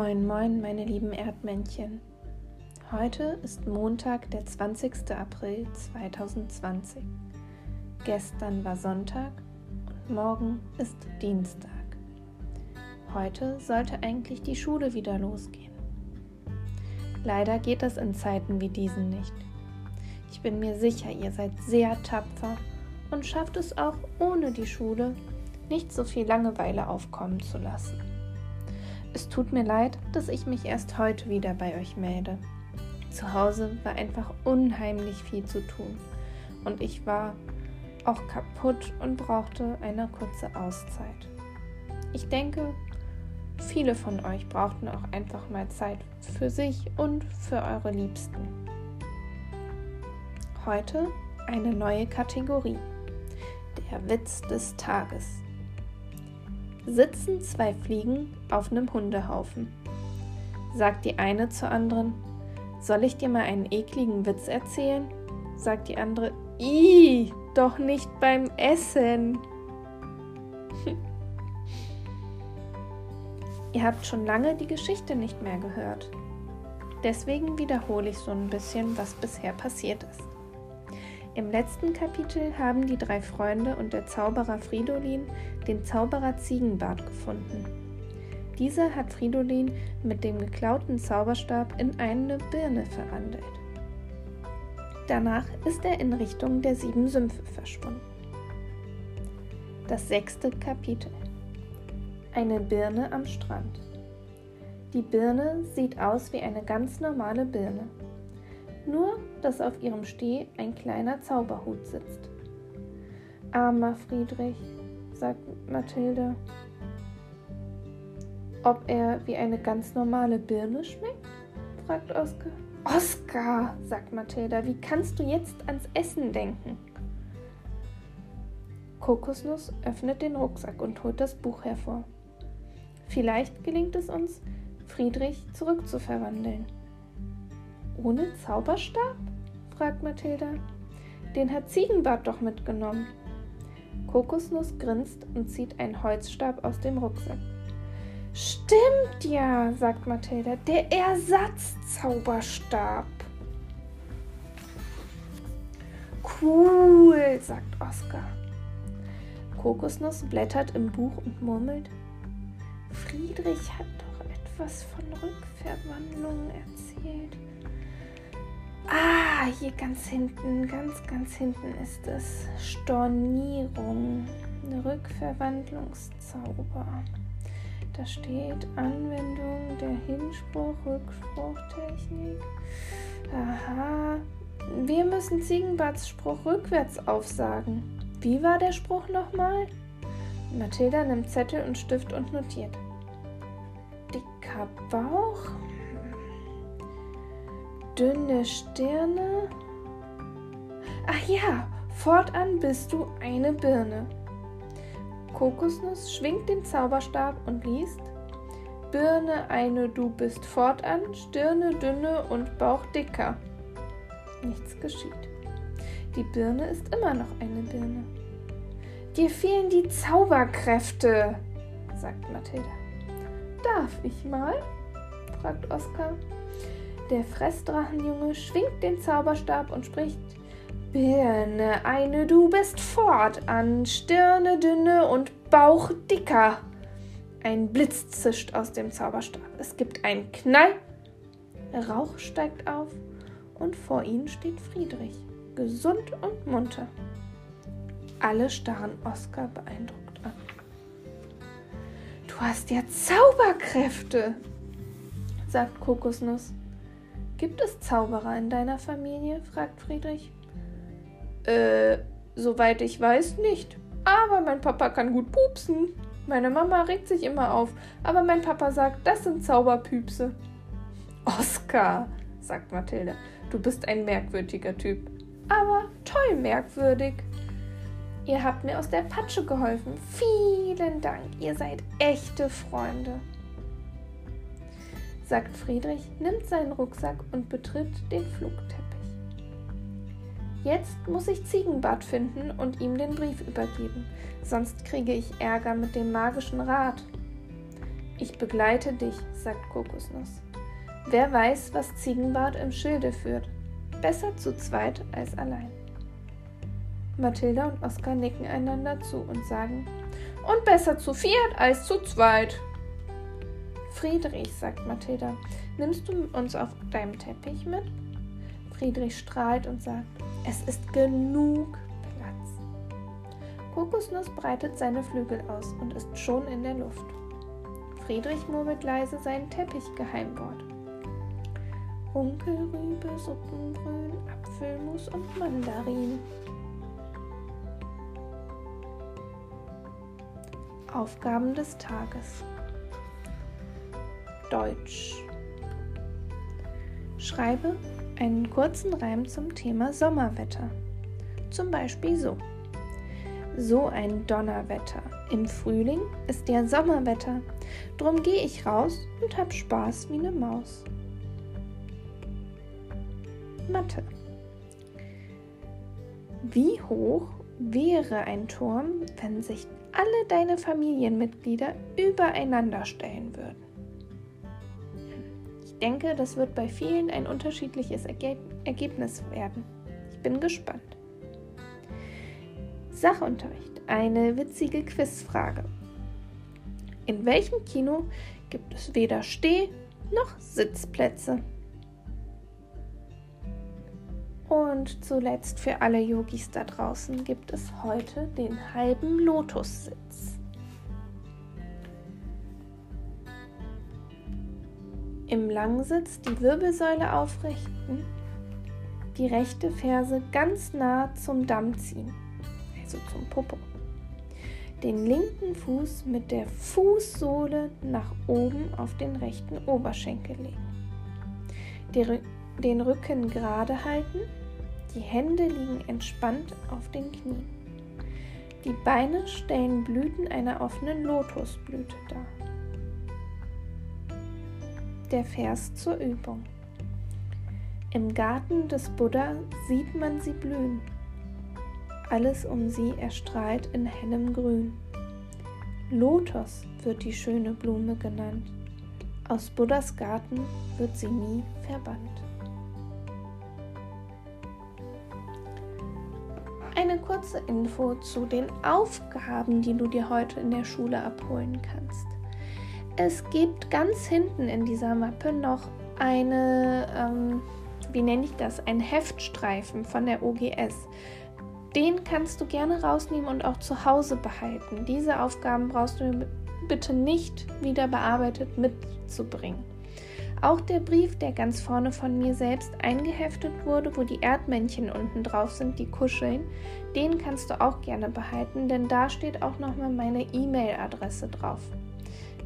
Moin, moin, meine lieben Erdmännchen. Heute ist Montag, der 20. April 2020. Gestern war Sonntag und morgen ist Dienstag. Heute sollte eigentlich die Schule wieder losgehen. Leider geht das in Zeiten wie diesen nicht. Ich bin mir sicher, ihr seid sehr tapfer und schafft es auch ohne die Schule nicht so viel Langeweile aufkommen zu lassen. Es tut mir leid, dass ich mich erst heute wieder bei euch melde. Zu Hause war einfach unheimlich viel zu tun und ich war auch kaputt und brauchte eine kurze Auszeit. Ich denke, viele von euch brauchten auch einfach mal Zeit für sich und für eure Liebsten. Heute eine neue Kategorie. Der Witz des Tages sitzen zwei Fliegen auf einem Hundehaufen. Sagt die eine zur anderen, soll ich dir mal einen ekligen Witz erzählen? Sagt die andere, i, doch nicht beim Essen. Ihr habt schon lange die Geschichte nicht mehr gehört. Deswegen wiederhole ich so ein bisschen, was bisher passiert ist. Im letzten Kapitel haben die drei Freunde und der Zauberer Fridolin den Zauberer Ziegenbart gefunden. Dieser hat Fridolin mit dem geklauten Zauberstab in eine Birne verwandelt. Danach ist er in Richtung der sieben Sümpfe verschwunden. Das sechste Kapitel. Eine Birne am Strand. Die Birne sieht aus wie eine ganz normale Birne nur dass auf ihrem Steh ein kleiner Zauberhut sitzt. Armer Friedrich, sagt Mathilde. Ob er wie eine ganz normale Birne schmeckt? fragt Oskar. Oskar, sagt Mathilda, wie kannst du jetzt ans Essen denken? Kokosnuss öffnet den Rucksack und holt das Buch hervor. Vielleicht gelingt es uns, Friedrich zurückzuverwandeln. Ohne Zauberstab? fragt Mathilda. Den hat Ziegenbart doch mitgenommen. Kokosnuss grinst und zieht einen Holzstab aus dem Rucksack. Stimmt ja, sagt Mathilda, der Ersatzzauberstab. Cool, sagt Oskar. Kokosnuss blättert im Buch und murmelt. Friedrich hat doch etwas von Rückverwandlungen erzählt. Ah, hier ganz hinten, ganz, ganz hinten ist es. Stornierung. Rückverwandlungszauber. Da steht Anwendung der Hinspruch, Rückspruchtechnik. Aha. Wir müssen Ziegenbarts Spruch rückwärts aufsagen. Wie war der Spruch nochmal? Mathilda nimmt Zettel und Stift und notiert. Dicker Bauch, dünne Stirne. Ach ja, fortan bist du eine Birne. Kokosnuss schwingt den Zauberstab und liest Birne eine, du bist fortan, Stirne dünne und Bauch dicker. Nichts geschieht. Die Birne ist immer noch eine Birne. Dir fehlen die Zauberkräfte, sagt Mathilda. Darf ich mal? fragt Oskar. Der Fressdrachenjunge schwingt den Zauberstab und spricht Birne, eine, du bist fortan, Stirne dünne und Bauch dicker. Ein Blitz zischt aus dem Zauberstab. Es gibt einen Knall. Rauch steigt auf und vor ihnen steht Friedrich, gesund und munter. Alle starren Oskar beeindruckt an. Du hast ja Zauberkräfte, sagt Kokosnuss. Gibt es Zauberer in deiner Familie? fragt Friedrich. Äh, soweit ich weiß nicht. Aber mein Papa kann gut pupsen. Meine Mama regt sich immer auf, aber mein Papa sagt, das sind Zauberpüpse. Oskar, sagt Mathilde, du bist ein merkwürdiger Typ. Aber toll merkwürdig. Ihr habt mir aus der Patsche geholfen. Vielen Dank. Ihr seid echte Freunde sagt Friedrich, nimmt seinen Rucksack und betritt den Flugteppich. Jetzt muss ich Ziegenbart finden und ihm den Brief übergeben, sonst kriege ich Ärger mit dem magischen Rat. Ich begleite dich, sagt Kokosnuss. Wer weiß, was Ziegenbart im Schilde führt. Besser zu zweit als allein. Mathilda und Oskar nicken einander zu und sagen, und besser zu viert als zu zweit. Friedrich, sagt Mathilda, nimmst du uns auf deinem Teppich mit? Friedrich strahlt und sagt, es ist genug Platz. Kokosnuss breitet seine Flügel aus und ist schon in der Luft. Friedrich murmelt leise sein Teppichgeheimwort. Runkelrübe, Suppengrün, Apfelmus und Mandarin. Aufgaben des Tages. Deutsch. Schreibe einen kurzen Reim zum Thema Sommerwetter. Zum Beispiel so. So ein Donnerwetter. Im Frühling ist ja Sommerwetter. Drum gehe ich raus und hab Spaß wie ne Maus. Mathe. Wie hoch wäre ein Turm, wenn sich alle deine Familienmitglieder übereinander stellen würden? Ich denke, das wird bei vielen ein unterschiedliches Ergebnis werden. Ich bin gespannt. Sachunterricht. Eine witzige Quizfrage. In welchem Kino gibt es weder Steh- noch Sitzplätze? Und zuletzt für alle Yogis da draußen gibt es heute den halben Lotussitz. Im Langsitz die Wirbelsäule aufrichten, die rechte Ferse ganz nah zum Damm ziehen, also zum Popo. Den linken Fuß mit der Fußsohle nach oben auf den rechten Oberschenkel legen. Den Rücken gerade halten, die Hände liegen entspannt auf den Knien. Die Beine stellen Blüten einer offenen Lotusblüte dar der Vers zur Übung. Im Garten des Buddha sieht man sie blühen. Alles um sie erstrahlt in hellem Grün. Lotus wird die schöne Blume genannt. Aus Buddhas Garten wird sie nie verbannt. Eine kurze Info zu den Aufgaben, die du dir heute in der Schule abholen kannst. Es gibt ganz hinten in dieser Mappe noch eine, ähm, wie nenne ich das, ein Heftstreifen von der OGS. Den kannst du gerne rausnehmen und auch zu Hause behalten. Diese Aufgaben brauchst du bitte nicht wieder bearbeitet mitzubringen. Auch der Brief, der ganz vorne von mir selbst eingeheftet wurde, wo die Erdmännchen unten drauf sind, die kuscheln, den kannst du auch gerne behalten, denn da steht auch nochmal meine E-Mail-Adresse drauf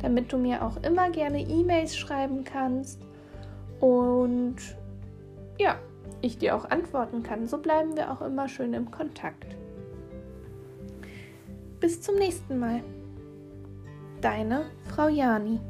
damit du mir auch immer gerne E-Mails schreiben kannst und ja, ich dir auch antworten kann. So bleiben wir auch immer schön im Kontakt. Bis zum nächsten Mal. Deine Frau Jani.